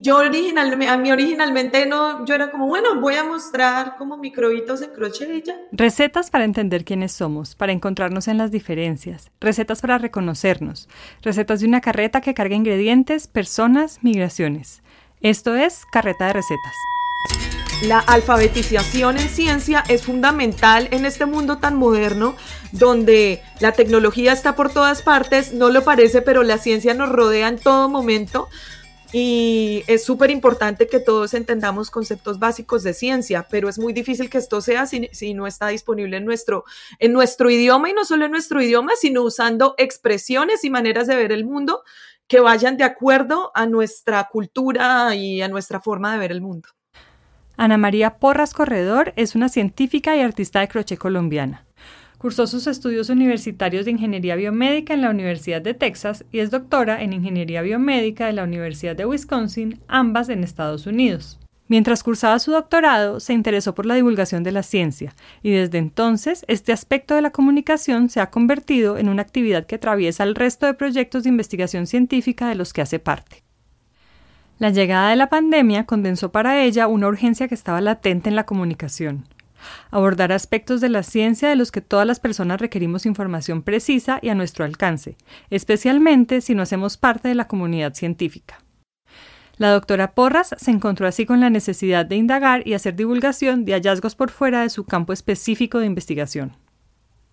Yo originalmente, a mí originalmente no, yo era como, bueno, voy a mostrar como microbitos en crochet y ya. Recetas para entender quiénes somos, para encontrarnos en las diferencias, recetas para reconocernos, recetas de una carreta que carga ingredientes, personas, migraciones. Esto es Carreta de Recetas. La alfabetización en ciencia es fundamental en este mundo tan moderno donde la tecnología está por todas partes, no lo parece, pero la ciencia nos rodea en todo momento y es súper importante que todos entendamos conceptos básicos de ciencia, pero es muy difícil que esto sea si, si, no está disponible en nuestro, en nuestro idioma y no solo en nuestro idioma, sino usando expresiones y maneras de ver el mundo que vayan de acuerdo a nuestra cultura y a nuestra forma de ver el mundo. Ana María Porras Corredor es una científica y artista de crochet colombiana. Cursó sus estudios universitarios de Ingeniería Biomédica en la Universidad de Texas y es doctora en Ingeniería Biomédica de la Universidad de Wisconsin, ambas en Estados Unidos. Mientras cursaba su doctorado, se interesó por la divulgación de la ciencia y desde entonces este aspecto de la comunicación se ha convertido en una actividad que atraviesa el resto de proyectos de investigación científica de los que hace parte. La llegada de la pandemia condensó para ella una urgencia que estaba latente en la comunicación abordar aspectos de la ciencia de los que todas las personas requerimos información precisa y a nuestro alcance, especialmente si no hacemos parte de la comunidad científica. La doctora Porras se encontró así con la necesidad de indagar y hacer divulgación de hallazgos por fuera de su campo específico de investigación.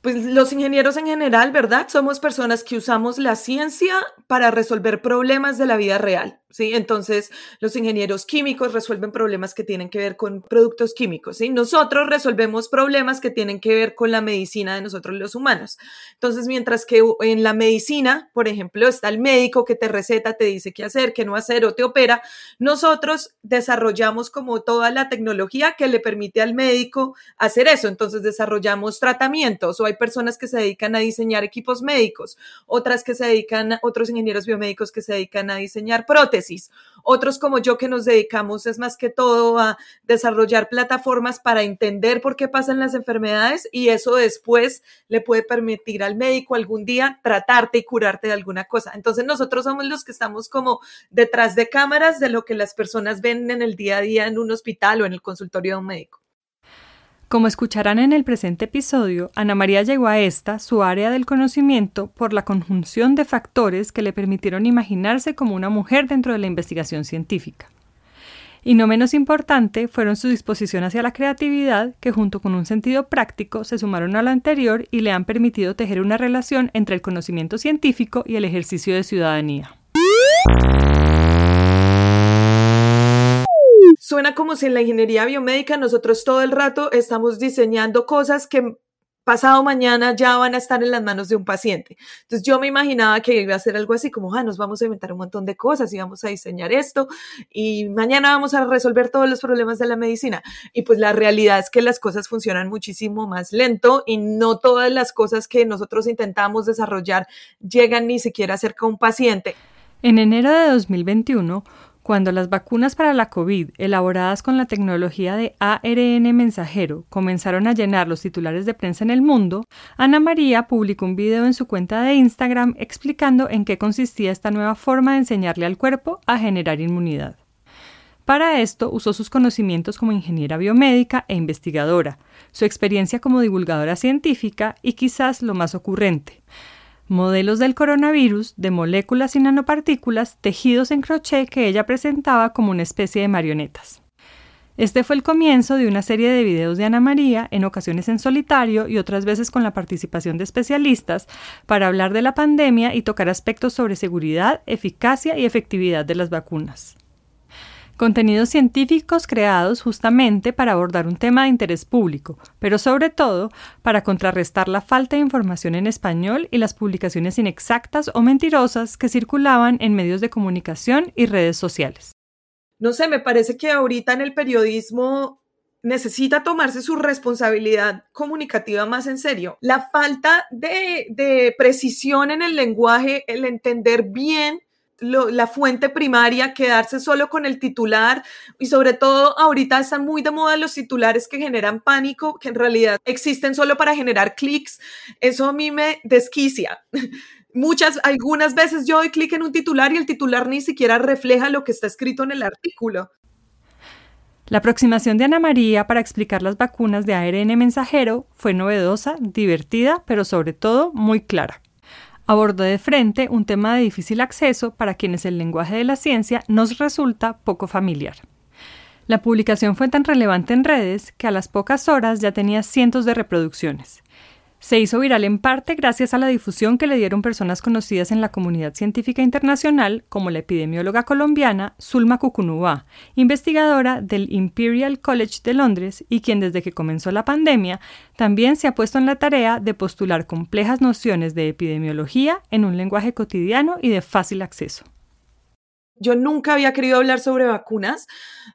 Pues los ingenieros en general, ¿verdad? Somos personas que usamos la ciencia para resolver problemas de la vida real. ¿Sí? Entonces, los ingenieros químicos resuelven problemas que tienen que ver con productos químicos, ¿sí? Nosotros resolvemos problemas que tienen que ver con la medicina de nosotros los humanos. Entonces, mientras que en la medicina, por ejemplo, está el médico que te receta, te dice qué hacer, qué no hacer o te opera, nosotros desarrollamos como toda la tecnología que le permite al médico hacer eso. Entonces, desarrollamos tratamientos o hay personas que se dedican a diseñar equipos médicos, otras que se dedican, otros ingenieros biomédicos que se dedican a diseñar prótesis otros como yo que nos dedicamos es más que todo a desarrollar plataformas para entender por qué pasan las enfermedades y eso después le puede permitir al médico algún día tratarte y curarte de alguna cosa. Entonces nosotros somos los que estamos como detrás de cámaras de lo que las personas ven en el día a día en un hospital o en el consultorio de un médico. Como escucharán en el presente episodio, Ana María llegó a esta, su área del conocimiento, por la conjunción de factores que le permitieron imaginarse como una mujer dentro de la investigación científica. Y no menos importante fueron su disposición hacia la creatividad, que junto con un sentido práctico se sumaron a lo anterior y le han permitido tejer una relación entre el conocimiento científico y el ejercicio de ciudadanía. Suena como si en la ingeniería biomédica nosotros todo el rato estamos diseñando cosas que pasado mañana ya van a estar en las manos de un paciente. Entonces yo me imaginaba que iba a ser algo así como, ah, nos vamos a inventar un montón de cosas y vamos a diseñar esto y mañana vamos a resolver todos los problemas de la medicina. Y pues la realidad es que las cosas funcionan muchísimo más lento y no todas las cosas que nosotros intentamos desarrollar llegan ni siquiera cerca a un paciente. En enero de 2021, cuando las vacunas para la COVID, elaboradas con la tecnología de ARN mensajero, comenzaron a llenar los titulares de prensa en el mundo, Ana María publicó un video en su cuenta de Instagram explicando en qué consistía esta nueva forma de enseñarle al cuerpo a generar inmunidad. Para esto usó sus conocimientos como ingeniera biomédica e investigadora, su experiencia como divulgadora científica y quizás lo más ocurrente, modelos del coronavirus de moléculas y nanopartículas tejidos en crochet que ella presentaba como una especie de marionetas. Este fue el comienzo de una serie de videos de Ana María, en ocasiones en solitario y otras veces con la participación de especialistas, para hablar de la pandemia y tocar aspectos sobre seguridad, eficacia y efectividad de las vacunas contenidos científicos creados justamente para abordar un tema de interés público, pero sobre todo para contrarrestar la falta de información en español y las publicaciones inexactas o mentirosas que circulaban en medios de comunicación y redes sociales. No sé, me parece que ahorita en el periodismo necesita tomarse su responsabilidad comunicativa más en serio. La falta de, de precisión en el lenguaje, el entender bien la fuente primaria, quedarse solo con el titular y sobre todo ahorita están muy de moda los titulares que generan pánico, que en realidad existen solo para generar clics. Eso a mí me desquicia. muchas, algunas veces yo doy clic en un titular y el titular ni siquiera refleja lo que está escrito en el artículo. La aproximación de Ana María para explicar las vacunas de ARN mensajero fue novedosa, divertida, pero sobre todo muy clara. Abordó de frente un tema de difícil acceso para quienes el lenguaje de la ciencia nos resulta poco familiar. La publicación fue tan relevante en redes que a las pocas horas ya tenía cientos de reproducciones. Se hizo viral en parte gracias a la difusión que le dieron personas conocidas en la comunidad científica internacional, como la epidemióloga colombiana Zulma Cucunúa, investigadora del Imperial College de Londres y quien desde que comenzó la pandemia también se ha puesto en la tarea de postular complejas nociones de epidemiología en un lenguaje cotidiano y de fácil acceso. Yo nunca había querido hablar sobre vacunas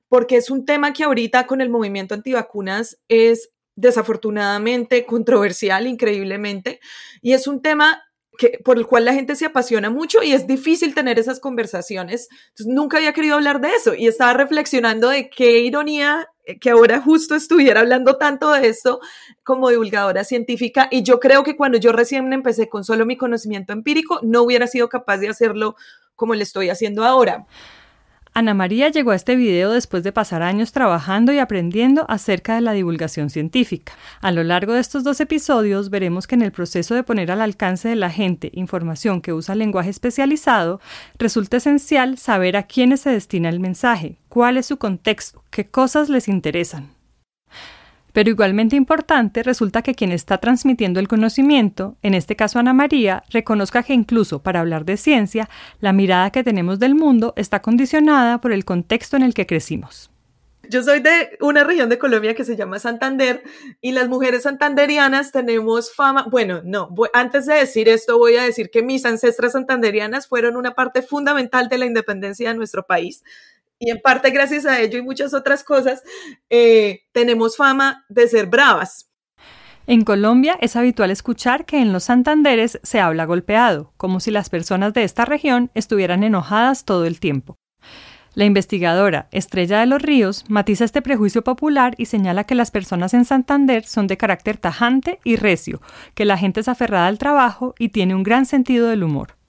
porque es un tema que ahorita con el movimiento antivacunas es desafortunadamente controversial, increíblemente, y es un tema que, por el cual la gente se apasiona mucho y es difícil tener esas conversaciones. Nunca había querido hablar de eso y estaba reflexionando de qué ironía que ahora justo estuviera hablando tanto de esto como divulgadora científica y yo creo que cuando yo recién empecé con solo mi conocimiento empírico no hubiera sido capaz de hacerlo como le estoy haciendo ahora. Ana María llegó a este video después de pasar años trabajando y aprendiendo acerca de la divulgación científica. A lo largo de estos dos episodios veremos que en el proceso de poner al alcance de la gente información que usa lenguaje especializado, resulta esencial saber a quiénes se destina el mensaje, cuál es su contexto, qué cosas les interesan. Pero igualmente importante resulta que quien está transmitiendo el conocimiento, en este caso Ana María, reconozca que incluso para hablar de ciencia, la mirada que tenemos del mundo está condicionada por el contexto en el que crecimos. Yo soy de una región de Colombia que se llama Santander y las mujeres santanderianas tenemos fama, bueno, no, antes de decir esto voy a decir que mis ancestras santanderianas fueron una parte fundamental de la independencia de nuestro país y en parte gracias a ello y muchas otras cosas, eh, tenemos fama de ser bravas. En Colombia es habitual escuchar que en los Santanderes se habla golpeado, como si las personas de esta región estuvieran enojadas todo el tiempo. La investigadora Estrella de los Ríos matiza este prejuicio popular y señala que las personas en Santander son de carácter tajante y recio, que la gente es aferrada al trabajo y tiene un gran sentido del humor.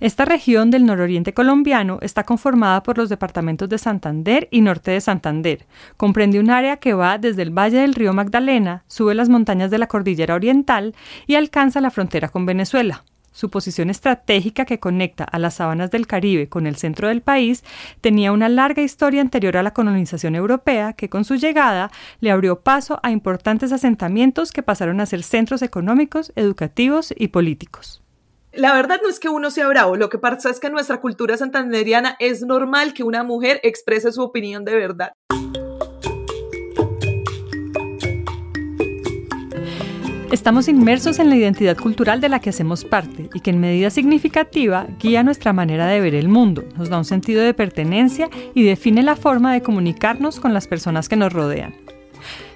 Esta región del nororiente colombiano está conformada por los departamentos de Santander y Norte de Santander. Comprende un área que va desde el valle del río Magdalena, sube las montañas de la cordillera oriental y alcanza la frontera con Venezuela. Su posición estratégica que conecta a las sabanas del Caribe con el centro del país tenía una larga historia anterior a la colonización europea que con su llegada le abrió paso a importantes asentamientos que pasaron a ser centros económicos, educativos y políticos. La verdad no es que uno sea bravo, lo que pasa es que en nuestra cultura santanderiana es normal que una mujer exprese su opinión de verdad. Estamos inmersos en la identidad cultural de la que hacemos parte y que en medida significativa guía nuestra manera de ver el mundo, nos da un sentido de pertenencia y define la forma de comunicarnos con las personas que nos rodean.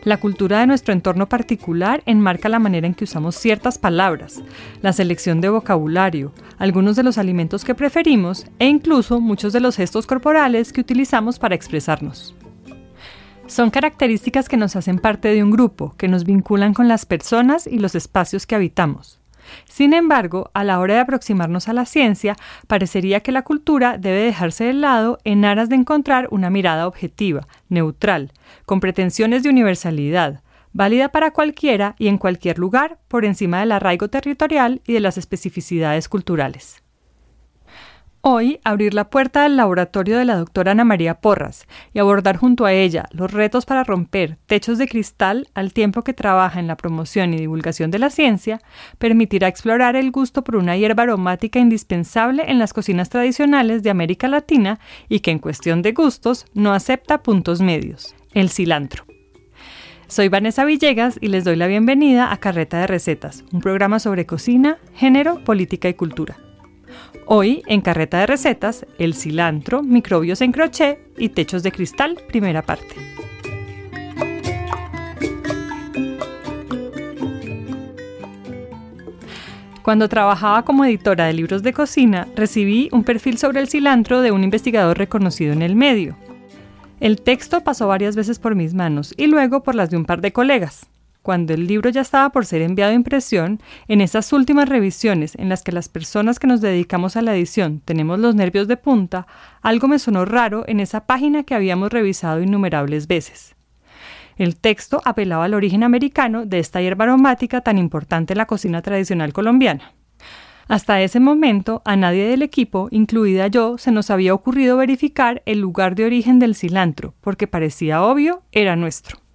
La cultura de nuestro entorno particular enmarca la manera en que usamos ciertas palabras, la selección de vocabulario, algunos de los alimentos que preferimos e incluso muchos de los gestos corporales que utilizamos para expresarnos. Son características que nos hacen parte de un grupo, que nos vinculan con las personas y los espacios que habitamos. Sin embargo, a la hora de aproximarnos a la ciencia, parecería que la cultura debe dejarse de lado en aras de encontrar una mirada objetiva, neutral, con pretensiones de universalidad, válida para cualquiera y en cualquier lugar, por encima del arraigo territorial y de las especificidades culturales. Hoy, abrir la puerta del laboratorio de la doctora Ana María Porras y abordar junto a ella los retos para romper techos de cristal al tiempo que trabaja en la promoción y divulgación de la ciencia, permitirá explorar el gusto por una hierba aromática indispensable en las cocinas tradicionales de América Latina y que en cuestión de gustos no acepta puntos medios, el cilantro. Soy Vanessa Villegas y les doy la bienvenida a Carreta de Recetas, un programa sobre cocina, género, política y cultura. Hoy, en Carreta de Recetas, el cilantro, microbios en crochet y techos de cristal, primera parte. Cuando trabajaba como editora de libros de cocina, recibí un perfil sobre el cilantro de un investigador reconocido en el medio. El texto pasó varias veces por mis manos y luego por las de un par de colegas. Cuando el libro ya estaba por ser enviado a impresión, en esas últimas revisiones en las que las personas que nos dedicamos a la edición tenemos los nervios de punta, algo me sonó raro en esa página que habíamos revisado innumerables veces. El texto apelaba al origen americano de esta hierba aromática tan importante en la cocina tradicional colombiana. Hasta ese momento, a nadie del equipo, incluida yo, se nos había ocurrido verificar el lugar de origen del cilantro, porque parecía obvio, era nuestro.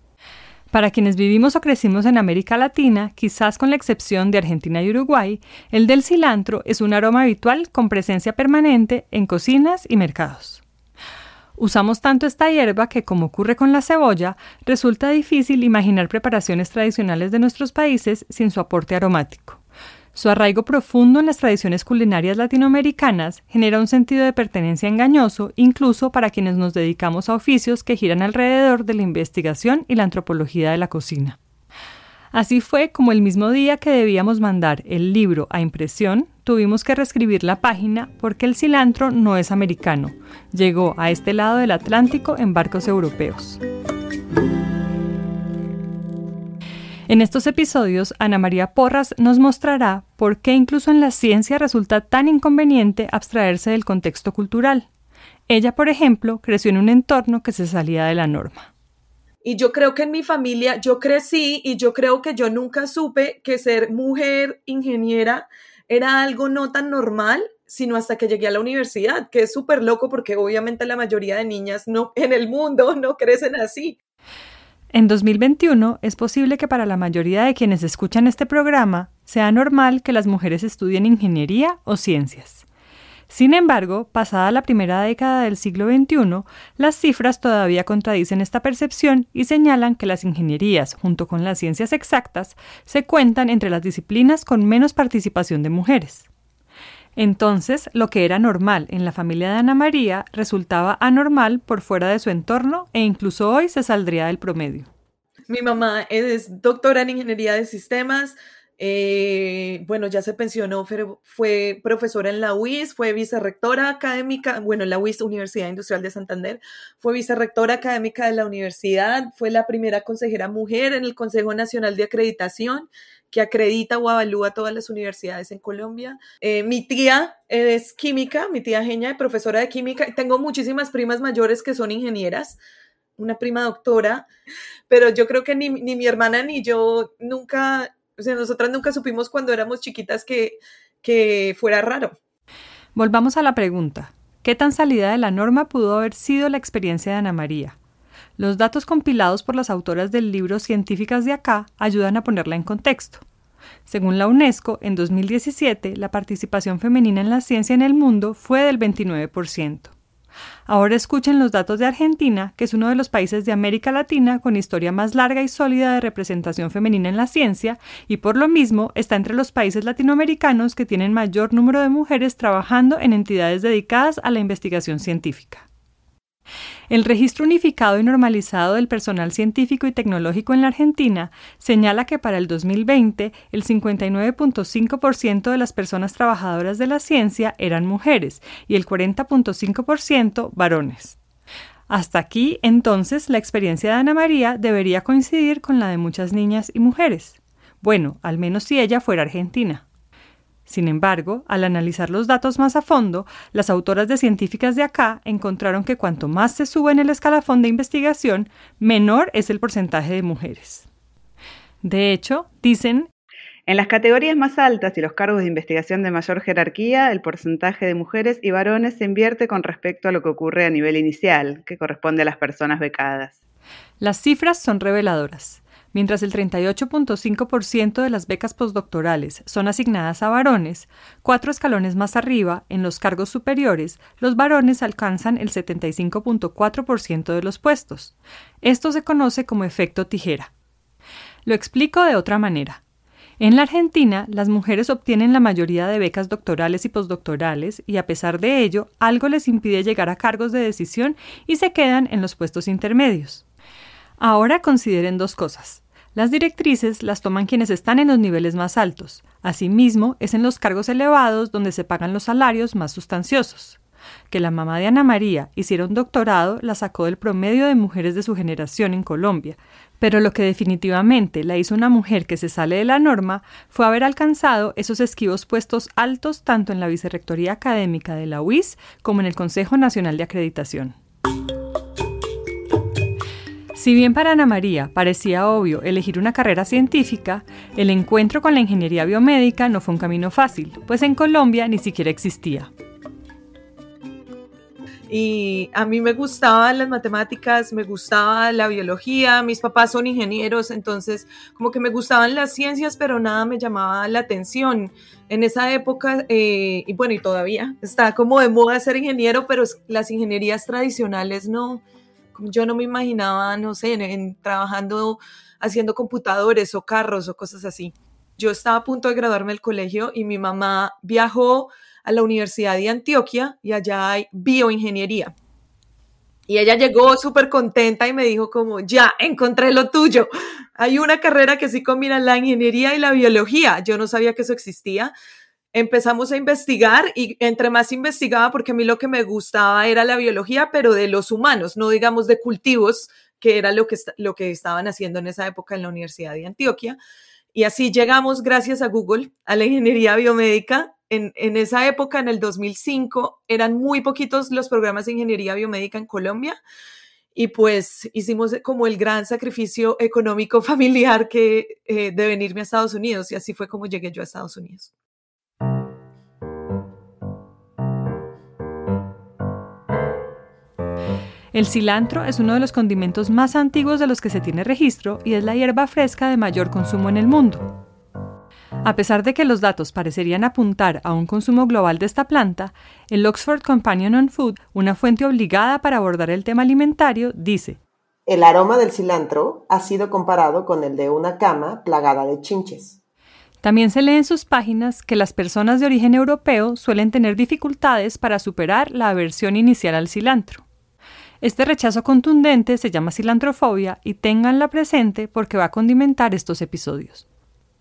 Para quienes vivimos o crecimos en América Latina, quizás con la excepción de Argentina y Uruguay, el del cilantro es un aroma habitual con presencia permanente en cocinas y mercados. Usamos tanto esta hierba que, como ocurre con la cebolla, resulta difícil imaginar preparaciones tradicionales de nuestros países sin su aporte aromático. Su arraigo profundo en las tradiciones culinarias latinoamericanas genera un sentido de pertenencia engañoso incluso para quienes nos dedicamos a oficios que giran alrededor de la investigación y la antropología de la cocina. Así fue como el mismo día que debíamos mandar el libro a impresión, tuvimos que reescribir la página porque el cilantro no es americano, llegó a este lado del Atlántico en barcos europeos. En estos episodios, Ana María Porras nos mostrará por qué incluso en la ciencia resulta tan inconveniente abstraerse del contexto cultural. Ella, por ejemplo, creció en un entorno que se salía de la norma. Y yo creo que en mi familia yo crecí y yo creo que yo nunca supe que ser mujer ingeniera era algo no tan normal, sino hasta que llegué a la universidad, que es súper loco porque obviamente la mayoría de niñas no en el mundo no crecen así. En 2021 es posible que para la mayoría de quienes escuchan este programa sea normal que las mujeres estudien ingeniería o ciencias. Sin embargo, pasada la primera década del siglo XXI, las cifras todavía contradicen esta percepción y señalan que las ingenierías, junto con las ciencias exactas, se cuentan entre las disciplinas con menos participación de mujeres. Entonces, lo que era normal en la familia de Ana María resultaba anormal por fuera de su entorno e incluso hoy se saldría del promedio. Mi mamá es doctora en ingeniería de sistemas. Eh, bueno, ya se pensionó, fue profesora en la UIS, fue vicerrectora académica, bueno, en la UIS, Universidad Industrial de Santander, fue vicerrectora académica de la universidad, fue la primera consejera mujer en el Consejo Nacional de Acreditación que acredita o avalúa todas las universidades en Colombia. Eh, mi tía es química, mi tía Genia es profesora de química. Tengo muchísimas primas mayores que son ingenieras, una prima doctora, pero yo creo que ni, ni mi hermana ni yo nunca, o sea, nosotras nunca supimos cuando éramos chiquitas que, que fuera raro. Volvamos a la pregunta. ¿Qué tan salida de la norma pudo haber sido la experiencia de Ana María? Los datos compilados por las autoras del libro Científicas de acá ayudan a ponerla en contexto. Según la UNESCO, en 2017 la participación femenina en la ciencia en el mundo fue del 29%. Ahora escuchen los datos de Argentina, que es uno de los países de América Latina con historia más larga y sólida de representación femenina en la ciencia, y por lo mismo está entre los países latinoamericanos que tienen mayor número de mujeres trabajando en entidades dedicadas a la investigación científica. El registro unificado y normalizado del personal científico y tecnológico en la Argentina señala que para el 2020 el 59.5% de las personas trabajadoras de la ciencia eran mujeres y el 40.5% varones. Hasta aquí, entonces, la experiencia de Ana María debería coincidir con la de muchas niñas y mujeres. Bueno, al menos si ella fuera argentina. Sin embargo, al analizar los datos más a fondo, las autoras de científicas de acá encontraron que cuanto más se sube en el escalafón de investigación, menor es el porcentaje de mujeres. De hecho, dicen en las categorías más altas y los cargos de investigación de mayor jerarquía, el porcentaje de mujeres y varones se invierte con respecto a lo que ocurre a nivel inicial, que corresponde a las personas becadas. Las cifras son reveladoras. Mientras el 38.5% de las becas postdoctorales son asignadas a varones, cuatro escalones más arriba, en los cargos superiores, los varones alcanzan el 75.4% de los puestos. Esto se conoce como efecto tijera. Lo explico de otra manera. En la Argentina, las mujeres obtienen la mayoría de becas doctorales y postdoctorales y a pesar de ello, algo les impide llegar a cargos de decisión y se quedan en los puestos intermedios. Ahora consideren dos cosas. Las directrices las toman quienes están en los niveles más altos. Asimismo, es en los cargos elevados donde se pagan los salarios más sustanciosos. Que la mamá de Ana María hiciera un doctorado la sacó del promedio de mujeres de su generación en Colombia, Pero lo que definitivamente la hizo una mujer que se sale de la norma fue haber alcanzado esos esquivos puestos altos tanto en la Vicerrectoría Académica de la UIS como en el Consejo Nacional de Acreditación. Si bien para Ana María parecía obvio elegir una carrera científica, el encuentro con la ingeniería biomédica no fue un camino fácil, pues en Colombia ni siquiera existía y a mí me gustaban las matemáticas, me gustaba la biología, mis papás son ingenieros, entonces como que me gustaban las ciencias, pero nada me llamaba la atención. En esa época, eh, y bueno, y todavía está como de moda ser ingeniero, pero las ingenierías tradicionales no, yo no me imaginaba, no sé, en, trabajando haciendo computadores o carros o cosas así. Yo estaba a punto de graduarme del colegio y mi mamá viajó a la Universidad de Antioquia y allá hay bioingeniería. Y ella llegó súper contenta y me dijo como, ya, encontré lo tuyo. Hay una carrera que sí combina la ingeniería y la biología. Yo no sabía que eso existía. Empezamos a investigar y entre más investigaba, porque a mí lo que me gustaba era la biología, pero de los humanos, no digamos de cultivos, que era lo que, lo que estaban haciendo en esa época en la Universidad de Antioquia. Y así llegamos, gracias a Google, a la ingeniería biomédica en, esa época, en el 2005, eran muy poquitos los programas de ingeniería biomédica en Colombia y pues hicimos como el gran sacrificio económico familiar que eh, de venirme a Estados Unidos y así fue como llegué yo a Estados Unidos. El cilantro es uno de los condimentos más antiguos de los que se tiene registro y es la hierba fresca de mayor consumo en el mundo. A pesar de que los datos parecerían apuntar a un consumo global de esta planta, el Oxford Companion on Food, una fuente obligada para abordar el tema alimentario, dice El aroma del cilantro ha sido comparado con el de una cama plagada de chinches. También se lee en sus páginas que las personas de origen europeo suelen tener dificultades para superar la aversión inicial al cilantro. Este rechazo contundente se llama cilantrofobia y ténganla presente porque va a condimentar estos episodios.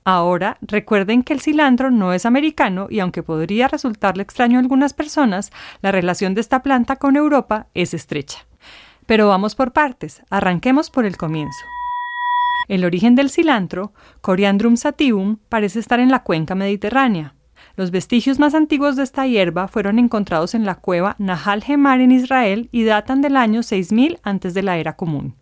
Ahora, recuerden que el cilantro no es americano y aunque podría resultarle extraño a algunas personas, la relación de esta planta con Europa es estrecha. Pero vamos por partes, arranquemos por el comienzo. El origen del cilantro, Coriandrum sativum, parece estar en la cuenca mediterránea. Los vestigios más antiguos de esta hierba fueron encontrados en la cueva Nahal Hemar en Israel y datan del año 6000 antes de la era común.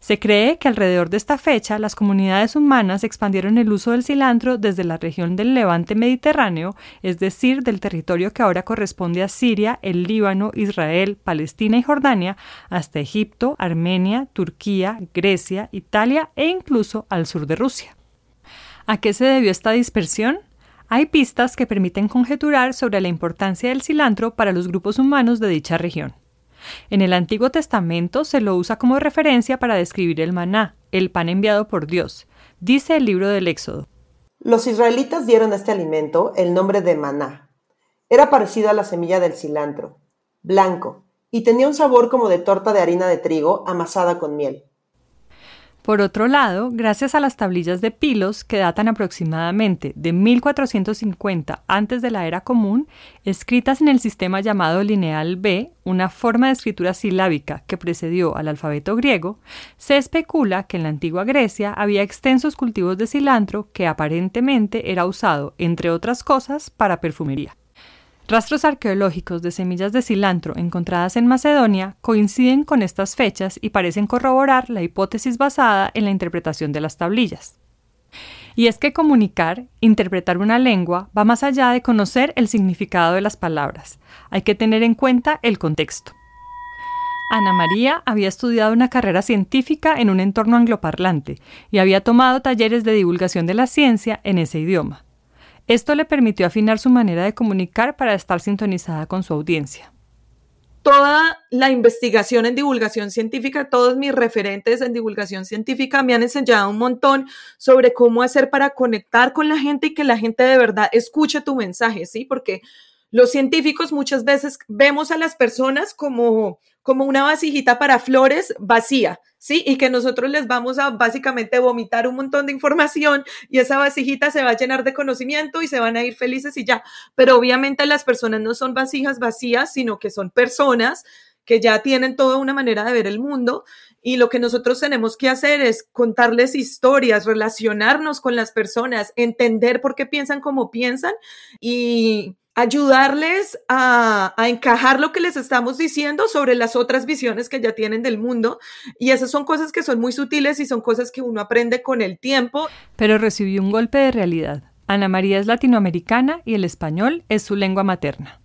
Se cree que alrededor de esta fecha las comunidades humanas expandieron el uso del cilantro desde la región del levante mediterráneo, es decir, del territorio que ahora corresponde a Siria, el Líbano, Israel, Palestina y Jordania, hasta Egipto, Armenia, Turquía, Grecia, Italia e incluso al sur de Rusia. ¿A qué se debió esta dispersión? Hay pistas que permiten conjeturar sobre la importancia del cilantro para los grupos humanos de dicha región. En el Antiguo Testamento se lo usa como referencia para describir el maná, el pan enviado por Dios, dice el libro del Éxodo. Los israelitas dieron a este alimento el nombre de maná. Era parecido a la semilla del cilantro, blanco, y tenía un sabor como de torta de harina de trigo amasada con miel. Por otro lado, gracias a las tablillas de Pilos, que datan aproximadamente de 1450 antes de la era común, escritas en el sistema llamado lineal B, una forma de escritura silábica que precedió al alfabeto griego, se especula que en la antigua Grecia había extensos cultivos de cilantro que aparentemente era usado, entre otras cosas, para perfumería. Rastros arqueológicos de semillas de cilantro encontradas en Macedonia coinciden con estas fechas y parecen corroborar la hipótesis basada en la interpretación de las tablillas. Y es que comunicar, interpretar una lengua, va más allá de conocer el significado de las palabras. Hay que tener en cuenta el contexto. Ana María había estudiado una carrera científica en un entorno angloparlante y había tomado talleres de divulgación de la ciencia en ese idioma. Esto le permitió afinar su manera de comunicar para estar sintonizada con su audiencia. Toda la investigación en divulgación científica, todos mis referentes en divulgación científica me han enseñado un montón sobre cómo hacer para conectar con la gente y que la gente de verdad escuche tu mensaje, ¿sí? Porque los científicos muchas veces vemos a las personas como, como una vasijita para flores vacía, ¿sí? Y que nosotros les vamos a básicamente vomitar un montón de información y esa vasijita se va a llenar de conocimiento y se van a ir felices y ya. Pero obviamente las personas no son vasijas vacías, sino que son personas que ya tienen toda una manera de ver el mundo y lo que nosotros tenemos que hacer es contarles historias, relacionarnos con las personas, entender por qué piensan como piensan y ayudarles a, encajar lo que les estamos diciendo sobre las otras visiones que ya tienen del mundo. Y esas son cosas que son muy sutiles y son cosas que uno aprende con el tiempo. Pero recibió un golpe de realidad. Ana María es latinoamericana y el español es su lengua materna.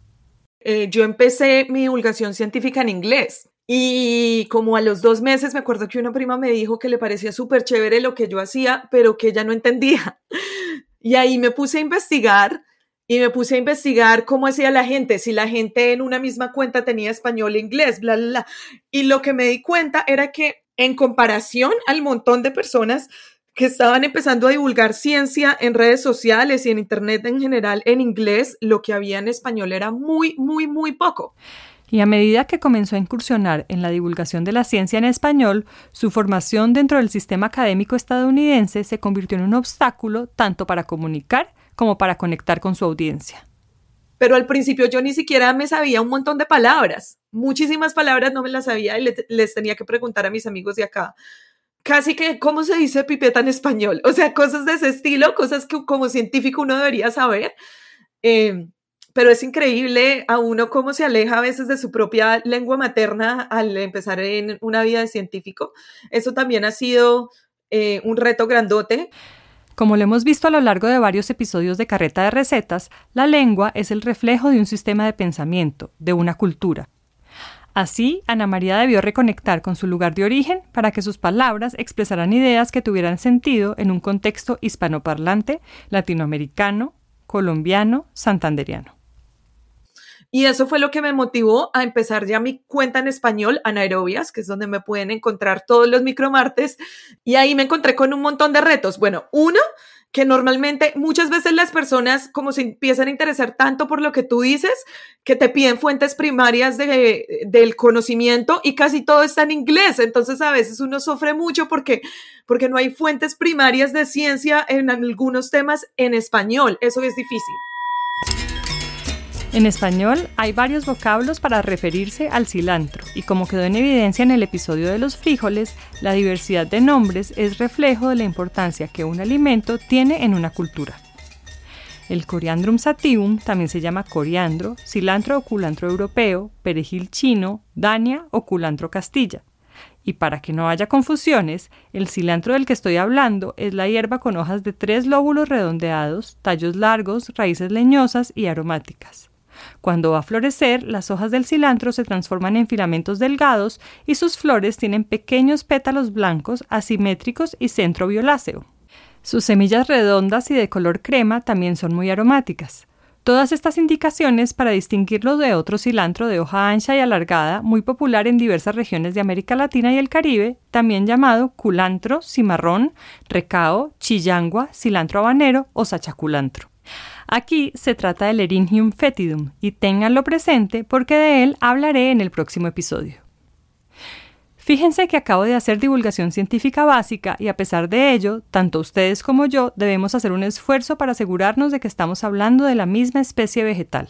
Eh, yo empecé mi divulgación científica en inglés. Y como a los dos meses me acuerdo que una prima me dijo que le parecía súper chévere lo que yo hacía, pero que ella no entendía. Y ahí me puse a investigar y me puse a investigar cómo hacía la gente, si la gente en una misma cuenta tenía español e inglés, bla, bla, bla. Y lo que me di cuenta era que en comparación al montón de personas que estaban empezando a divulgar ciencia en redes sociales y en Internet en general en inglés, lo que había en español era muy, muy, muy poco. Y a medida que comenzó a incursionar en la divulgación de la ciencia en español, su formación dentro del sistema académico estadounidense se convirtió en un obstáculo tanto para comunicar como para conectar con su audiencia. Pero al principio yo ni siquiera me sabía un montón de palabras. Muchísimas palabras no me las sabía y les tenía que preguntar a mis amigos de acá. Casi que, ¿cómo se dice pipeta en español? O sea, cosas de ese estilo, cosas que como científico uno debería saber. Em, pero es increíble a uno cómo se aleja a veces de su propia lengua materna al empezar en una vida de científico. Eso también ha sido eh, un reto grandote. Como lo hemos visto a lo largo de varios episodios de Carreta de Recetas, la lengua es el reflejo de un sistema de pensamiento, de una cultura. Así, Ana María debió reconectar con su lugar de origen para que sus palabras expresaran ideas que tuvieran sentido en un contexto hispanoparlante, latinoamericano, colombiano, santanderiano. Y eso fue lo que me motivó a empezar ya mi cuenta en español, Anaerobias, que es donde me pueden encontrar todos los micromartes. Y ahí me encontré con un montón de retos. Bueno, uno, que normalmente muchas veces las personas como se empiezan a interesar tanto por lo que tú dices, que te piden fuentes primarias de, del conocimiento y casi todo está en inglés. Entonces a veces uno sufre mucho porque, porque no hay fuentes primarias de ciencia en algunos temas en español. Eso es difícil. En español hay varios vocablos para referirse al cilantro y como quedó en evidencia en el episodio de los frijoles, la diversidad de nombres es reflejo de la importancia que un alimento tiene en una cultura. El Coriandrum sativum también se llama coriandro, cilantro o culantro europeo, perejil chino, dania o culantro castilla. Y para que no haya confusiones, el cilantro del que estoy hablando es la hierba con hojas de tres lóbulos redondeados, tallos largos, raíces leñosas y aromáticas. Cuando va a florecer, las hojas del cilantro se transforman en filamentos delgados y sus flores tienen pequeños pétalos blancos, asimétricos y centro violáceo. Sus semillas redondas y de color crema también son muy aromáticas. Todas estas indicaciones para distinguirlo de otro cilantro de hoja ancha y alargada, muy popular en diversas regiones de América Latina y el Caribe, también llamado culantro, cimarrón, recao, chillangua, cilantro habanero o sachaculantro. Aquí se trata del Eryngium fetidum y ténganlo presente porque de él hablaré en el próximo episodio. Fíjense que acabo de hacer divulgación científica básica y a pesar de ello, tanto ustedes como yo debemos hacer un esfuerzo para asegurarnos de que estamos hablando de la misma especie vegetal.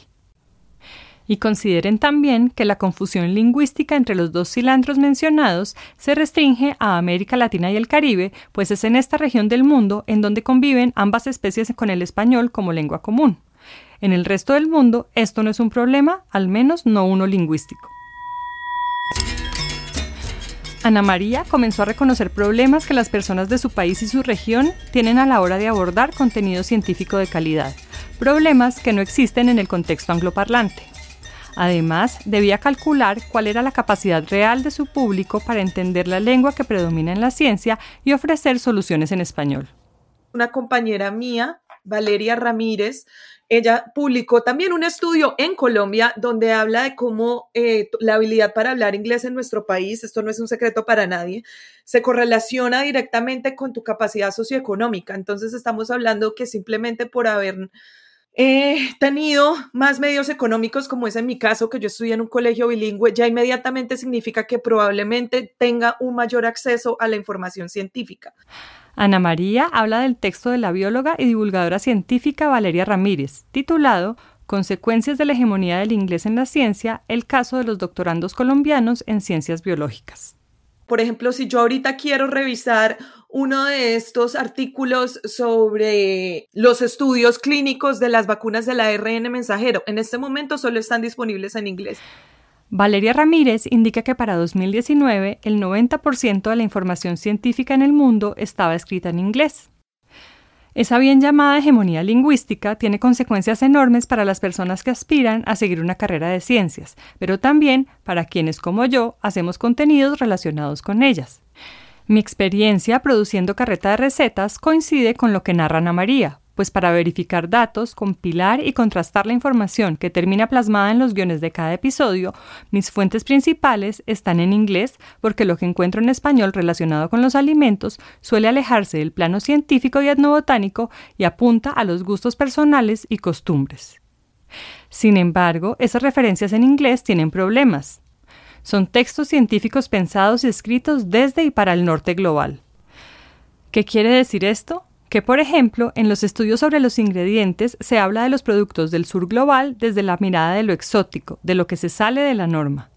Y consideren también que la confusión lingüística entre los dos cilantros mencionados se restringe a América Latina y el Caribe, pues es en esta región del mundo en donde conviven ambas especies con el español como lengua común. En el resto del mundo esto no es un problema, al menos no uno lingüístico. Ana María comenzó a reconocer problemas que las personas de su país y su región tienen a la hora de abordar contenido científico de calidad, problemas que no existen en el contexto angloparlante. Además, debía calcular cuál era la capacidad real de su público para entender la lengua que predomina en la ciencia y ofrecer soluciones en español. Una compañera mía, Valeria Ramírez, ella publicó también un estudio en Colombia donde habla de cómo eh, la habilidad para hablar inglés en nuestro país, esto no es un secreto para nadie, se correlaciona directamente con tu capacidad socioeconómica. Entonces estamos hablando que simplemente por haber He tenido más medios económicos, como es en mi caso, que yo estudié en un colegio bilingüe, ya inmediatamente significa que probablemente tenga un mayor acceso a la información científica. Ana María habla del texto de la bióloga y divulgadora científica Valeria Ramírez, titulado Consecuencias de la hegemonía del inglés en la ciencia, el caso de los doctorandos colombianos en ciencias biológicas. Por ejemplo, si yo ahorita quiero revisar uno de estos artículos sobre los estudios clínicos de las vacunas de la ARN mensajero, en este momento solo están disponibles en inglés. Valeria Ramírez indica que para 2019 el 90% de la información científica en el mundo estaba escrita en inglés. Esa bien llamada hegemonía lingüística tiene consecuencias enormes para las personas que aspiran a seguir una carrera de ciencias, pero también para quienes como yo hacemos contenidos relacionados con ellas. Mi experiencia produciendo carreta de recetas coincide con lo que narra Ana María, pues para verificar datos, compilar y contrastar la información que termina plasmada en los guiones de cada episodio, mis fuentes principales están en inglés porque lo que encuentro en español relacionado con los alimentos suele alejarse del plano científico y etnobotánico y apunta a los gustos personales y costumbres. Sin embargo, esas referencias en inglés tienen problemas. Son textos científicos pensados y escritos desde y para el norte global. ¿Qué quiere decir esto? que, por ejemplo, en los estudios sobre los ingredientes se habla de los productos del sur global desde la mirada de lo exótico, de lo que se sale de la norma.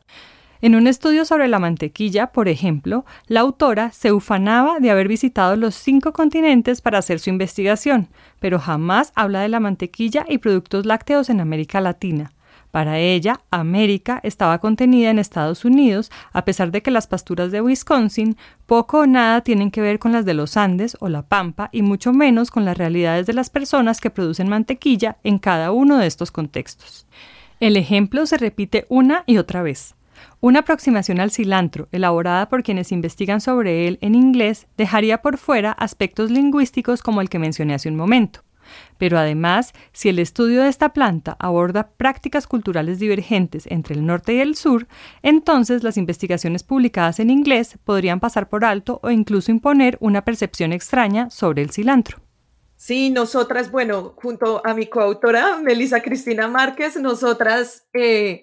En un estudio sobre la mantequilla, por ejemplo, la autora se ufanaba de haber visitado los cinco continentes para hacer su investigación, pero jamás habla de la mantequilla y productos lácteos en América Latina. Para ella, América estaba contenida en Estados Unidos, a pesar de que las pasturas de Wisconsin poco o nada tienen que ver con las de los Andes o la Pampa y mucho menos con las realidades de las personas que producen mantequilla en cada uno de estos contextos. El ejemplo se repite una y otra vez. Una aproximación al cilantro, elaborada por quienes investigan sobre él en inglés, dejaría por fuera aspectos lingüísticos como el que mencioné hace un momento. Pero además, si el estudio de esta planta aborda prácticas culturales divergentes entre el norte y el sur, entonces las investigaciones publicadas en inglés podrían pasar por alto o incluso imponer una percepción extraña sobre el cilantro. Sí, nosotras, bueno, junto a mi coautora, Melissa Cristina Márquez, nosotras eh,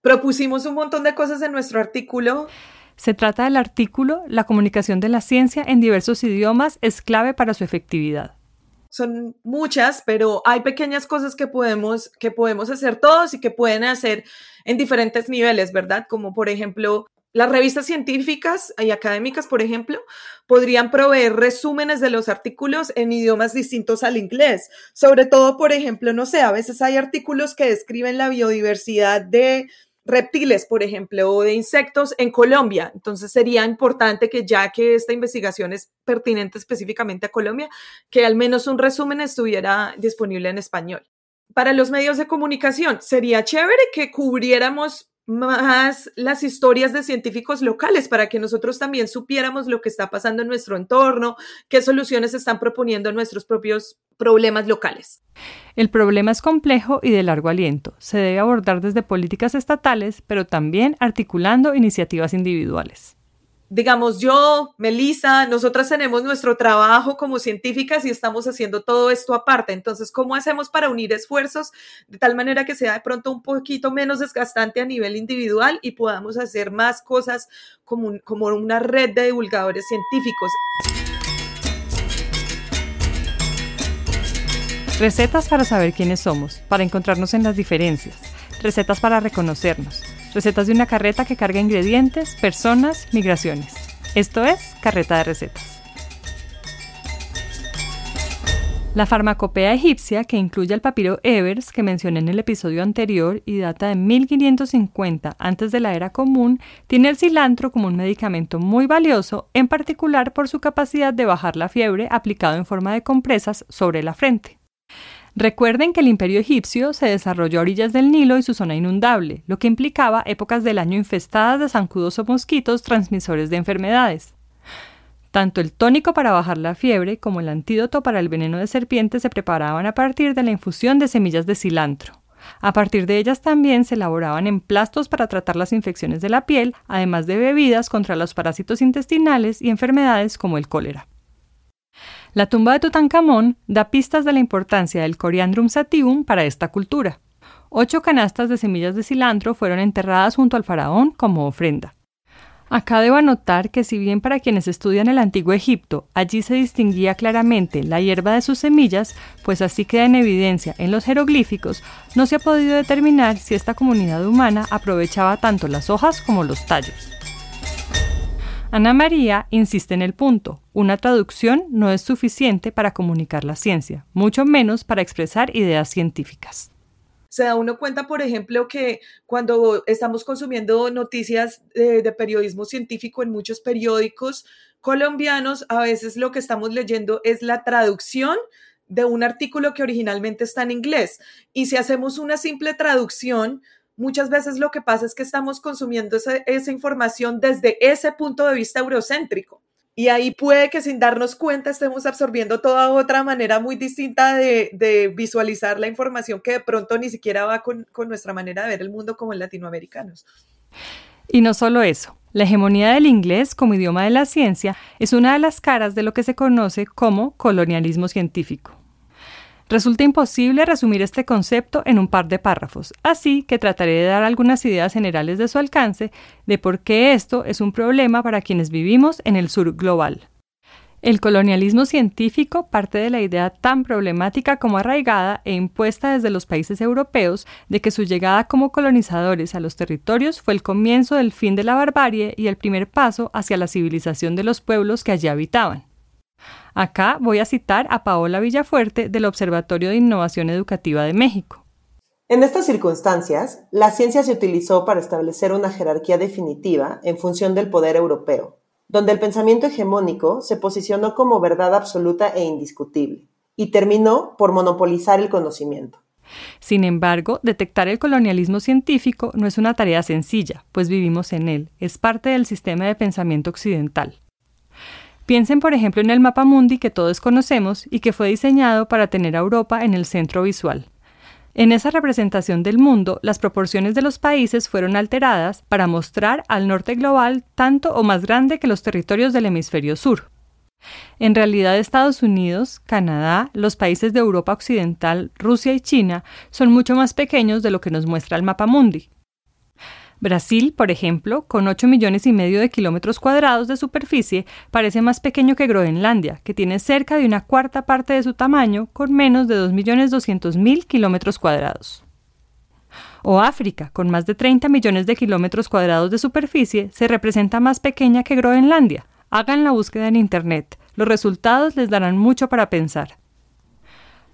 propusimos un montón de cosas en nuestro artículo. Se trata del artículo La comunicación de la ciencia en diversos idiomas es clave para su efectividad son muchas, pero hay pequeñas cosas que podemos, que podemos hacer todos y que pueden hacer en diferentes niveles, ¿verdad? Como por ejemplo, las revistas científicas y académicas, por ejemplo, podrían proveer resúmenes de los artículos en idiomas distintos al inglés. Sobre todo, por ejemplo, no sé, a veces hay artículos que describen la biodiversidad de reptiles, por ejemplo, o de insectos en Colombia. Entonces sería importante que ya que esta investigación es pertinente específicamente a Colombia, que al menos un resumen estuviera disponible en español. Para los medios de comunicación, sería chévere que cubriéramos más las historias de científicos locales para que nosotros también supiéramos lo que está pasando en nuestro entorno, qué soluciones están proponiendo nuestros propios problemas locales. El problema es complejo y de largo aliento. Se debe abordar desde políticas estatales, pero también articulando iniciativas individuales digamos, yo, Melissa, nosotras tenemos nuestro trabajo como científicas y estamos haciendo todo esto aparte. Entonces, ¿cómo hacemos para unir esfuerzos de tal manera que sea de pronto un poquito menos desgastante a nivel individual y podamos hacer más cosas como, como una red de divulgadores científicos? Recetas para saber quiénes somos, para encontrarnos en las diferencias. Recetas para reconocernos Recetas de una carreta que carga ingredientes, personas, migraciones. Esto es Carreta de Recetas. La farmacopea egipcia, que incluye el papiro Evers, que mencioné en el episodio anterior y data de 1550 antes de la era común, tiene el cilantro como un medicamento muy valioso, en particular por su capacidad de bajar la fiebre aplicado en forma de compresas sobre la frente. Recuerden que el imperio egipcio se desarrolló a orillas del Nilo y su zona inundable, lo que implicaba épocas del año infestadas de zancudos o mosquitos transmisores de enfermedades. Tanto el tónico para bajar la fiebre como el antídoto para el veneno de serpiente se preparaban a partir de la infusión de semillas de cilantro. A partir de ellas también se elaboraban emplastos para tratar las infecciones de la piel, además de bebidas contra los parásitos intestinales y enfermedades como el cólera. La tumba de Tutankamón da pistas de la importancia del Coriandrum sativum para esta cultura. Ocho canastas de semillas de cilantro fueron enterradas junto al faraón como ofrenda. Acá debo anotar que si bien para quienes estudian el antiguo Egipto allí se distinguía claramente la hierba de sus semillas, pues así queda en evidencia en los jeroglíficos, no se ha podido determinar si esta comunidad humana aprovechaba tanto las hojas como los tallos. Ana María insiste en el punto, una traducción no es suficiente para comunicar la ciencia, mucho menos para expresar ideas científicas se da uno cuenta, por ejemplo, que cuando estamos consumiendo noticias de, periodismo científico en muchos periódicos colombianos, a veces lo que estamos leyendo es la traducción de un artículo que originalmente está en inglés. Y si hacemos una simple traducción, muchas veces lo que pasa es que estamos consumiendo esa, información desde ese punto de vista eurocéntrico. Y ahí puede que sin darnos cuenta estemos absorbiendo toda otra manera muy distinta de, visualizar la información que de pronto ni siquiera va con, con nuestra manera de ver el mundo como latinoamericanos. Y no solo eso, la hegemonía del inglés como idioma de la ciencia es una de las caras de lo que se conoce como colonialismo científico. Resulta imposible resumir este concepto en un par de párrafos, así que trataré de dar algunas ideas generales de su alcance de por qué esto es un problema para quienes vivimos en el sur global. El colonialismo científico parte de la idea tan problemática como arraigada e impuesta desde los países europeos de que su llegada como colonizadores a los territorios fue el comienzo del fin de la barbarie y el primer paso hacia la civilización de los pueblos que allí habitaban. Acá voy a citar a Paola Villafuerte del Observatorio de Innovación Educativa de México. En estas circunstancias, la ciencia se utilizó para establecer una jerarquía definitiva en función del poder europeo, donde el pensamiento hegemónico se posicionó como verdad absoluta e indiscutible, y terminó por monopolizar el conocimiento. Sin embargo, detectar el colonialismo científico no es una tarea sencilla, pues vivimos en él, es parte del sistema de pensamiento occidental. Piensen, por ejemplo, en el mapa mundi que todos conocemos y que fue diseñado para tener a Europa en el centro visual. En esa representación del mundo, las proporciones de los países fueron alteradas para mostrar al norte global tanto o más grande que los territorios del hemisferio sur. En realidad, Estados Unidos, Canadá, los países de Europa Occidental, Rusia y China son mucho más pequeños de lo que nos muestra el mapa mundi. Brasil, por ejemplo, con 8 millones y medio de kilómetros cuadrados de superficie, parece más pequeño que Groenlandia, que tiene cerca de una cuarta parte de su tamaño, con menos de 2.200.000 kilómetros cuadrados. O África, con más de 30 millones de kilómetros cuadrados de superficie, se representa más pequeña que Groenlandia. Hagan la búsqueda en Internet. Los resultados les darán mucho para pensar.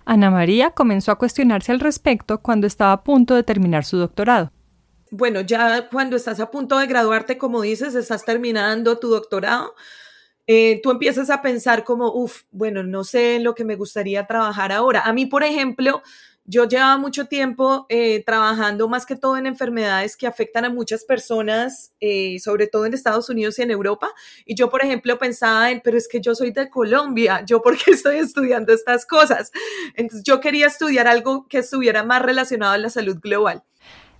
Ana María comenzó a cuestionarse al respecto cuando estaba a punto de terminar su doctorado bueno, ya cuando estás a punto de graduarte, como dices, estás terminando tu doctorado, eh, tú empiezas a pensar como, uff, bueno, no sé en lo que me gustaría trabajar ahora. A mí, por ejemplo, yo llevaba mucho tiempo eh, trabajando más que todo en enfermedades que afectan a muchas personas, eh, sobre todo en Estados Unidos y en Europa. Y yo, por ejemplo, pensaba en, pero es que yo soy de Colombia, ¿yo por qué estoy estudiando estas cosas? Entonces, yo quería estudiar algo que estuviera más relacionado a la salud global.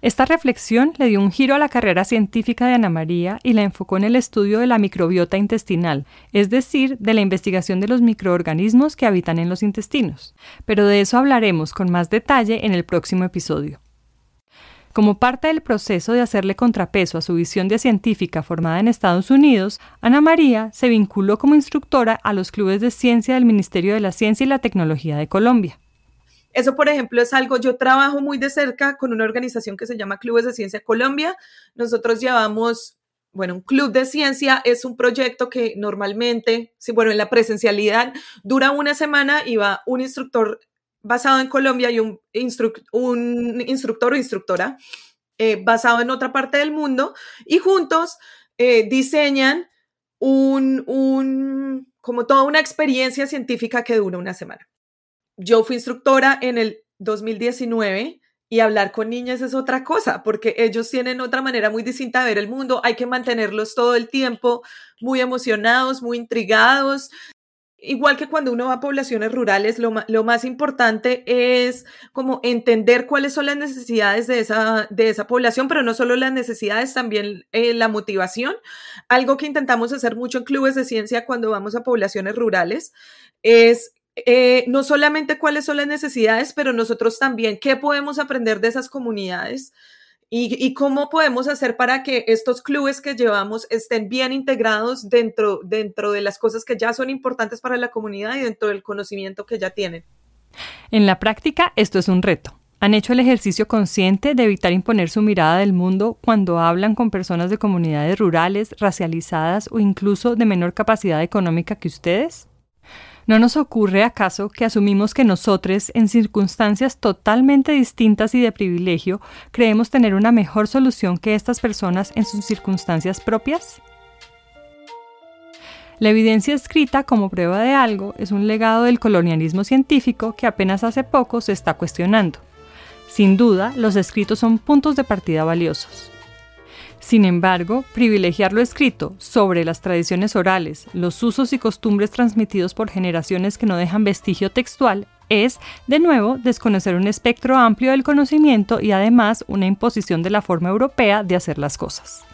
Esta reflexión le dio un giro a la carrera científica de Ana María y la enfocó en el estudio de la microbiota intestinal, es decir, de la investigación de los microorganismos que habitan en los intestinos. Pero de eso hablaremos con más detalle en el próximo episodio. Como parte del proceso de hacerle contrapeso a su visión de científica formada en Estados Unidos, Ana María se vinculó como instructora a los clubes de ciencia del Ministerio de la Ciencia y la Tecnología de Colombia. Eso, por ejemplo, es algo, yo trabajo muy de cerca con una organización que se llama Clubes de Ciencia Colombia. Nosotros llevamos, bueno, un club de ciencia es un proyecto que normalmente, bueno, en la presencialidad dura una semana y va un instructor basado en Colombia y un, un instructor o instructora eh, basado en otra parte del mundo y juntos eh, diseñan un, un, como toda una experiencia científica que dura una semana yo fui instructora en el 2019 y hablar con niñas es otra cosa, porque ellos tienen otra manera muy distinta de ver el mundo. Hay que mantenerlos todo el tiempo muy emocionados, muy intrigados. Igual que cuando uno va a poblaciones rurales, lo, más importante es como entender cuáles son las necesidades de esa, de esa población, pero no solo las necesidades, también eh, la motivación. Algo que intentamos hacer mucho en clubes de ciencia cuando vamos a poblaciones rurales es eh, no solamente cuáles son las necesidades, pero nosotros también qué podemos aprender de esas comunidades y, cómo podemos hacer para que estos clubes que llevamos estén bien integrados dentro, dentro de las cosas que ya son importantes para la comunidad y dentro del conocimiento que ya tienen. En la práctica, esto es un reto. ¿Han hecho el ejercicio consciente de evitar imponer su mirada del mundo cuando hablan con personas de comunidades rurales, racializadas o incluso de menor capacidad económica que ustedes? ¿No nos ocurre acaso que asumimos que nosotros, en circunstancias totalmente distintas y de privilegio, creemos tener una mejor solución que estas personas en sus circunstancias propias? La evidencia escrita como prueba de algo es un legado del colonialismo científico que apenas hace poco se está cuestionando. Sin duda, los escritos son puntos de partida valiosos. Sin embargo, privilegiar lo escrito sobre las tradiciones orales, los usos y costumbres transmitidos por generaciones que no dejan vestigio textual, es, de nuevo, desconocer un espectro amplio del conocimiento y además una imposición de la forma europea de hacer las cosas.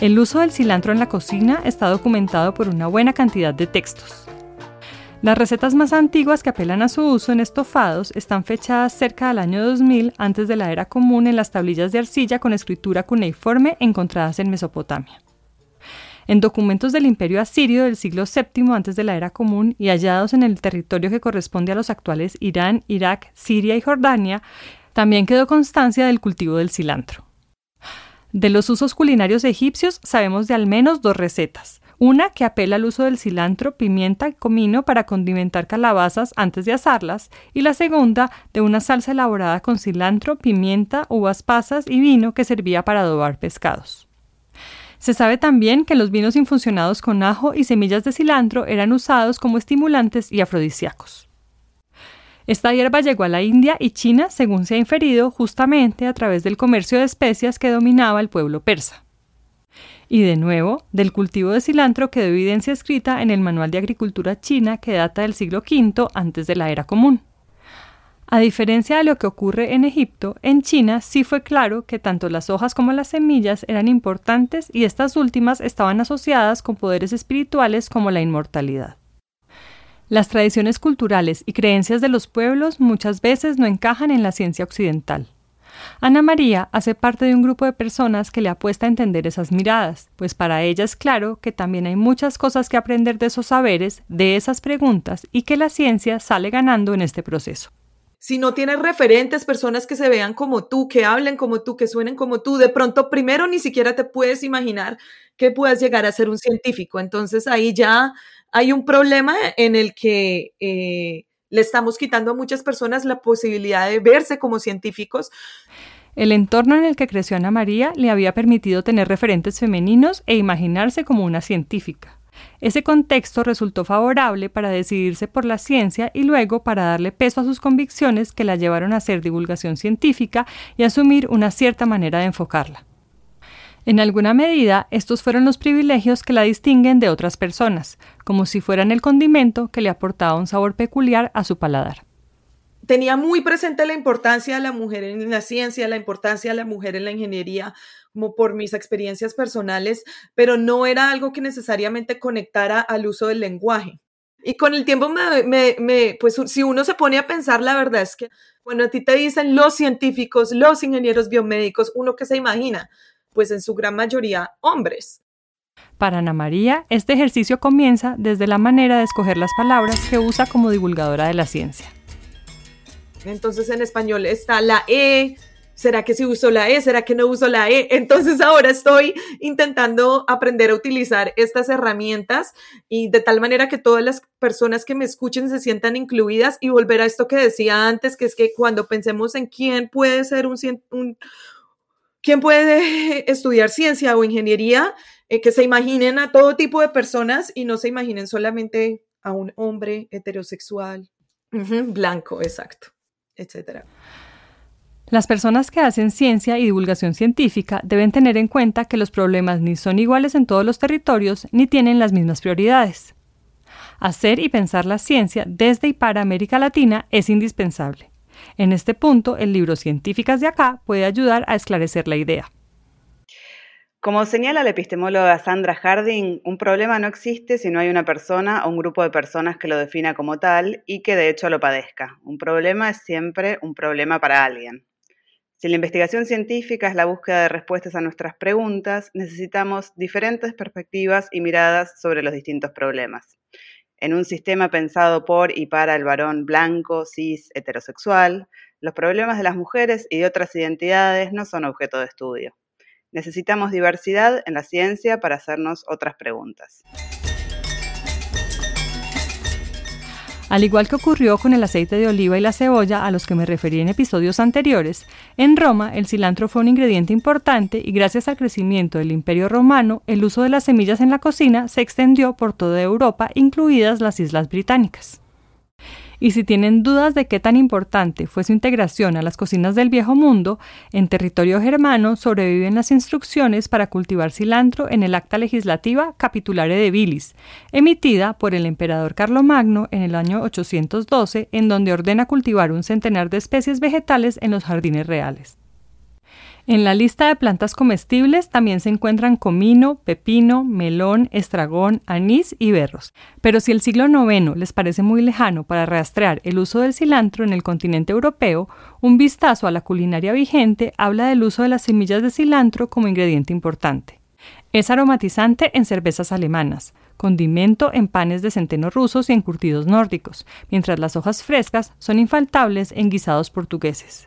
El uso del cilantro en la cocina está documentado por una buena cantidad de textos. Las recetas más antiguas que apelan a su uso en estofados están fechadas cerca del año 2000 antes de la era común en las tablillas de arcilla con escritura cuneiforme encontradas en Mesopotamia. En documentos del Imperio Asirio del siglo VII antes de la era común y hallados en el territorio que corresponde a los actuales Irán, Irak, Siria y Jordania, también quedó constancia del cultivo del cilantro. De los usos culinarios egipcios sabemos de al menos dos recetas. Una que apela al uso del cilantro, pimienta y comino para condimentar calabazas antes de asarlas, y la segunda de una salsa elaborada con cilantro, pimienta, uvas pasas y vino que servía para adobar pescados. Se sabe también que los vinos infusionados con ajo y semillas de cilantro eran usados como estimulantes y afrodisíacos. Esta hierba llegó a la India y China, según se ha inferido, justamente a través del comercio de especias que dominaba el pueblo persa. Y de nuevo, del cultivo de cilantro quedó evidencia escrita en el Manual de Agricultura China que data del siglo V antes de la era común. A diferencia de lo que ocurre en Egipto, en China sí fue claro que tanto las hojas como las semillas eran importantes y estas últimas estaban asociadas con poderes espirituales como la inmortalidad. Las tradiciones culturales y creencias de los pueblos muchas veces no encajan en la ciencia occidental. Ana María hace parte de un grupo de personas que le apuesta a entender esas miradas, pues para ella es claro que también hay muchas cosas que aprender de esos saberes, de esas preguntas, y que la ciencia sale ganando en este proceso. Si no tienes referentes, personas que se vean como tú, que hablen como tú, que suenen como tú, de pronto primero ni siquiera te puedes imaginar que puedas llegar a ser un científico. Entonces ahí ya hay un problema en el que eh, le estamos quitando a muchas personas la posibilidad de verse como científicos. El entorno en el que creció Ana María le había permitido tener referentes femeninos e imaginarse como una científica. Ese contexto resultó favorable para decidirse por la ciencia y luego para darle peso a sus convicciones que la llevaron a hacer divulgación científica y asumir una cierta manera de enfocarla. En alguna medida, estos fueron los privilegios que la distinguen de otras personas, como si fueran el condimento que le aportaba un sabor peculiar a su paladar. Tenía muy presente la importancia de la mujer en la ciencia, la importancia de la mujer en la ingeniería, como por mis experiencias personales, pero no era algo que necesariamente conectara al uso del lenguaje. Y con el tiempo, me, pues si uno se pone a pensar, la verdad es que, bueno, a ti te dicen los científicos, los ingenieros biomédicos, uno que se imagina, pues en su gran mayoría hombres. Para Ana María, este ejercicio comienza desde la manera de escoger las palabras que usa como divulgadora de la ciencia. Entonces en español está la E, ¿será que si uso la E? ¿Será que no uso la E? Entonces ahora estoy intentando aprender a utilizar estas herramientas y de tal manera que todas las personas que me escuchen se sientan incluidas y volver a esto que decía antes, que es que cuando pensemos en quién puede ser un, un, ¿Quién puede estudiar ciencia o ingeniería? Eh, que se imaginen a todo tipo de personas y no se imaginen solamente a un hombre heterosexual, blanco, exacto, etc. Las personas que hacen ciencia y divulgación científica deben tener en cuenta que los problemas ni son iguales en todos los territorios ni tienen las mismas prioridades. Hacer y pensar la ciencia desde y para América Latina es indispensable. En este punto, el libro Científicas de acá puede ayudar a esclarecer la idea. Como señala la epistemóloga Sandra Harding, un problema no existe si no hay una persona o un grupo de personas que lo defina como tal y que de hecho lo padezca. Un problema es siempre un problema para alguien. Si la investigación científica es la búsqueda de respuestas a nuestras preguntas, necesitamos diferentes perspectivas y miradas sobre los distintos problemas. En un sistema pensado por y para el varón blanco, cis, heterosexual, los problemas de las mujeres y de otras identidades no son objeto de estudio. Necesitamos diversidad en la ciencia para hacernos otras preguntas. Al igual que ocurrió con el aceite de oliva y la cebolla a los que me referí en episodios anteriores, en Roma el cilantro fue un ingrediente importante y gracias al crecimiento del Imperio romano, el uso de las semillas en la cocina se extendió por toda Europa, incluidas las Islas Británicas. Y si tienen dudas de qué tan importante fue su integración a las cocinas del Viejo Mundo, en territorio germano sobreviven las instrucciones para cultivar cilantro en el acta legislativa Capitulare de Bilis, emitida por el emperador Carlomagno en el año 812, en donde ordena cultivar un centenar de especies vegetales en los jardines reales. En la lista de plantas comestibles también se encuentran comino, pepino, melón, estragón, anís y berros. Pero si el siglo IX les parece muy lejano para rastrear el uso del cilantro en el continente europeo, un vistazo a la culinaria vigente habla del uso de las semillas de cilantro como ingrediente importante. Es aromatizante en cervezas alemanas, condimento en panes de centeno rusos y en curtidos nórdicos, mientras las hojas frescas son infaltables en guisados portugueses.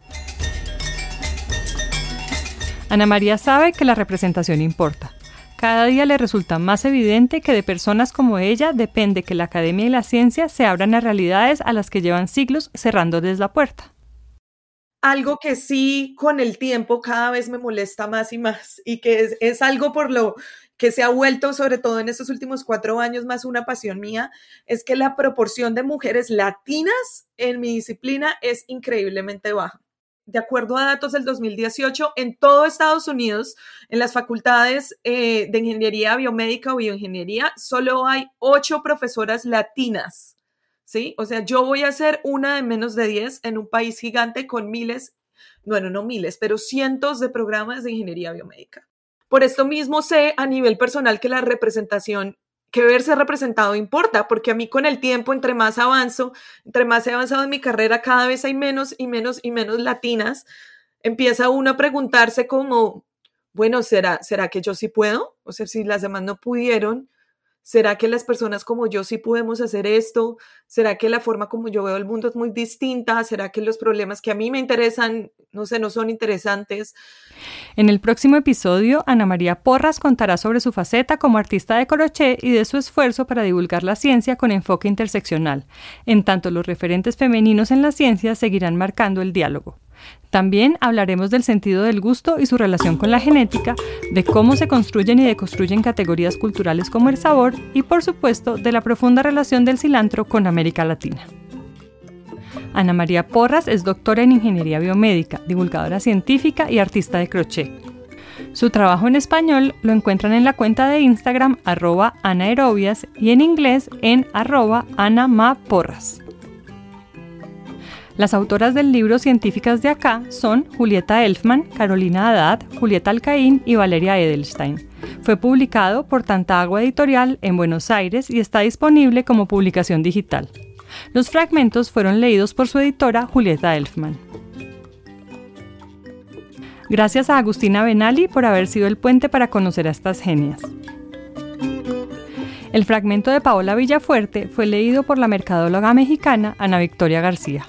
Ana María sabe que la representación importa. Cada día le resulta más evidente que de personas como ella depende que la academia y la ciencia se abran a realidades a las que llevan siglos cerrándoles la puerta. Algo que sí con el tiempo cada vez me molesta más y más y que es, es algo por lo que se ha vuelto, sobre todo en estos últimos cuatro años, más una pasión mía, es que la proporción de mujeres latinas en mi disciplina es increíblemente baja de acuerdo a datos del 2018, en todo Estados Unidos, en las facultades eh, de ingeniería biomédica o bioingeniería, solo hay ocho profesoras latinas. ¿Sí? O sea, yo voy a ser una de menos de diez en un país gigante con miles, bueno, no miles, pero cientos de programas de ingeniería biomédica. Por esto mismo sé a nivel personal que la representación que verse representado importa, porque a mí con el tiempo, entre más avanzo, entre más he avanzado en mi carrera, cada vez hay menos y menos y menos latinas. Empieza uno a preguntarse como, bueno, ¿será, ¿será que yo sí puedo? O sea, si las demás no pudieron, ¿Será que las personas como yo sí podemos hacer esto? ¿Será que la forma como yo veo el mundo es muy distinta? ¿Será que los problemas que a mí me interesan, no sé, no son interesantes? En el próximo episodio, Ana María Porras contará sobre su faceta como artista de crochet y de su esfuerzo para divulgar la ciencia con enfoque interseccional. En tanto, los referentes femeninos en la ciencia seguirán marcando el diálogo. También hablaremos del sentido del gusto y su relación con la genética, de cómo se construyen y deconstruyen categorías culturales como el sabor y, por supuesto, de la profunda relación del cilantro con América Latina. Ana María Porras es doctora en Ingeniería Biomédica, divulgadora científica y artista de crochet. Su trabajo en español lo encuentran en la cuenta de Instagram anaerobias y en inglés en anamaporras. Las autoras del libro Científicas de acá son Julieta Elfman, Carolina Haddad, Julieta Alcaín y Valeria Edelstein. Fue publicado por Tanta Agua Editorial en Buenos Aires y está disponible como publicación digital. Los fragmentos fueron leídos por su editora Julieta Elfman. Gracias a Agustina Benali por haber sido el puente para conocer a estas genias. El fragmento de Paola Villafuerte fue leído por la mercadóloga mexicana Ana Victoria García.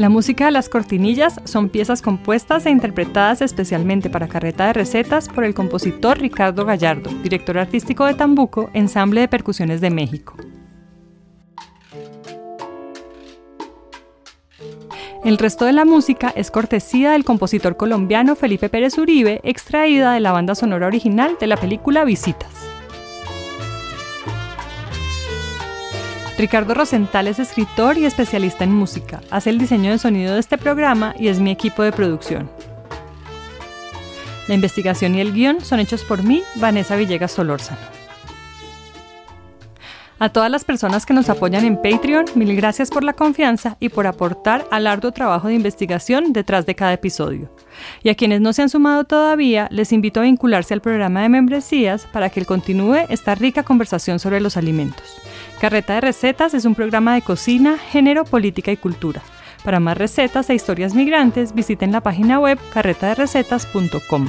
La música de las cortinillas son piezas compuestas e interpretadas especialmente para carreta de recetas por el compositor Ricardo Gallardo, director artístico de Tambuco, Ensamble de Percusiones de México. El resto de la música es cortesía del compositor colombiano Felipe Pérez Uribe, extraída de la banda sonora original de la película Visitas. Ricardo Rosenthal es escritor y especialista en música. Hace el diseño de sonido de este programa y es mi equipo de producción. La investigación y el guion son hechos por mí, Vanessa Villegas Solórzano. A todas las personas que nos apoyan en Patreon, mil gracias por la confianza y por aportar al arduo trabajo de investigación detrás de cada episodio. Y a quienes no se han sumado todavía, les invito a vincularse al programa de membresías para que continúe esta rica conversación sobre los alimentos. Carreta de Recetas es un programa de cocina, género, política y cultura. Para más recetas e historias migrantes, visiten la página web carretaderecetas.com.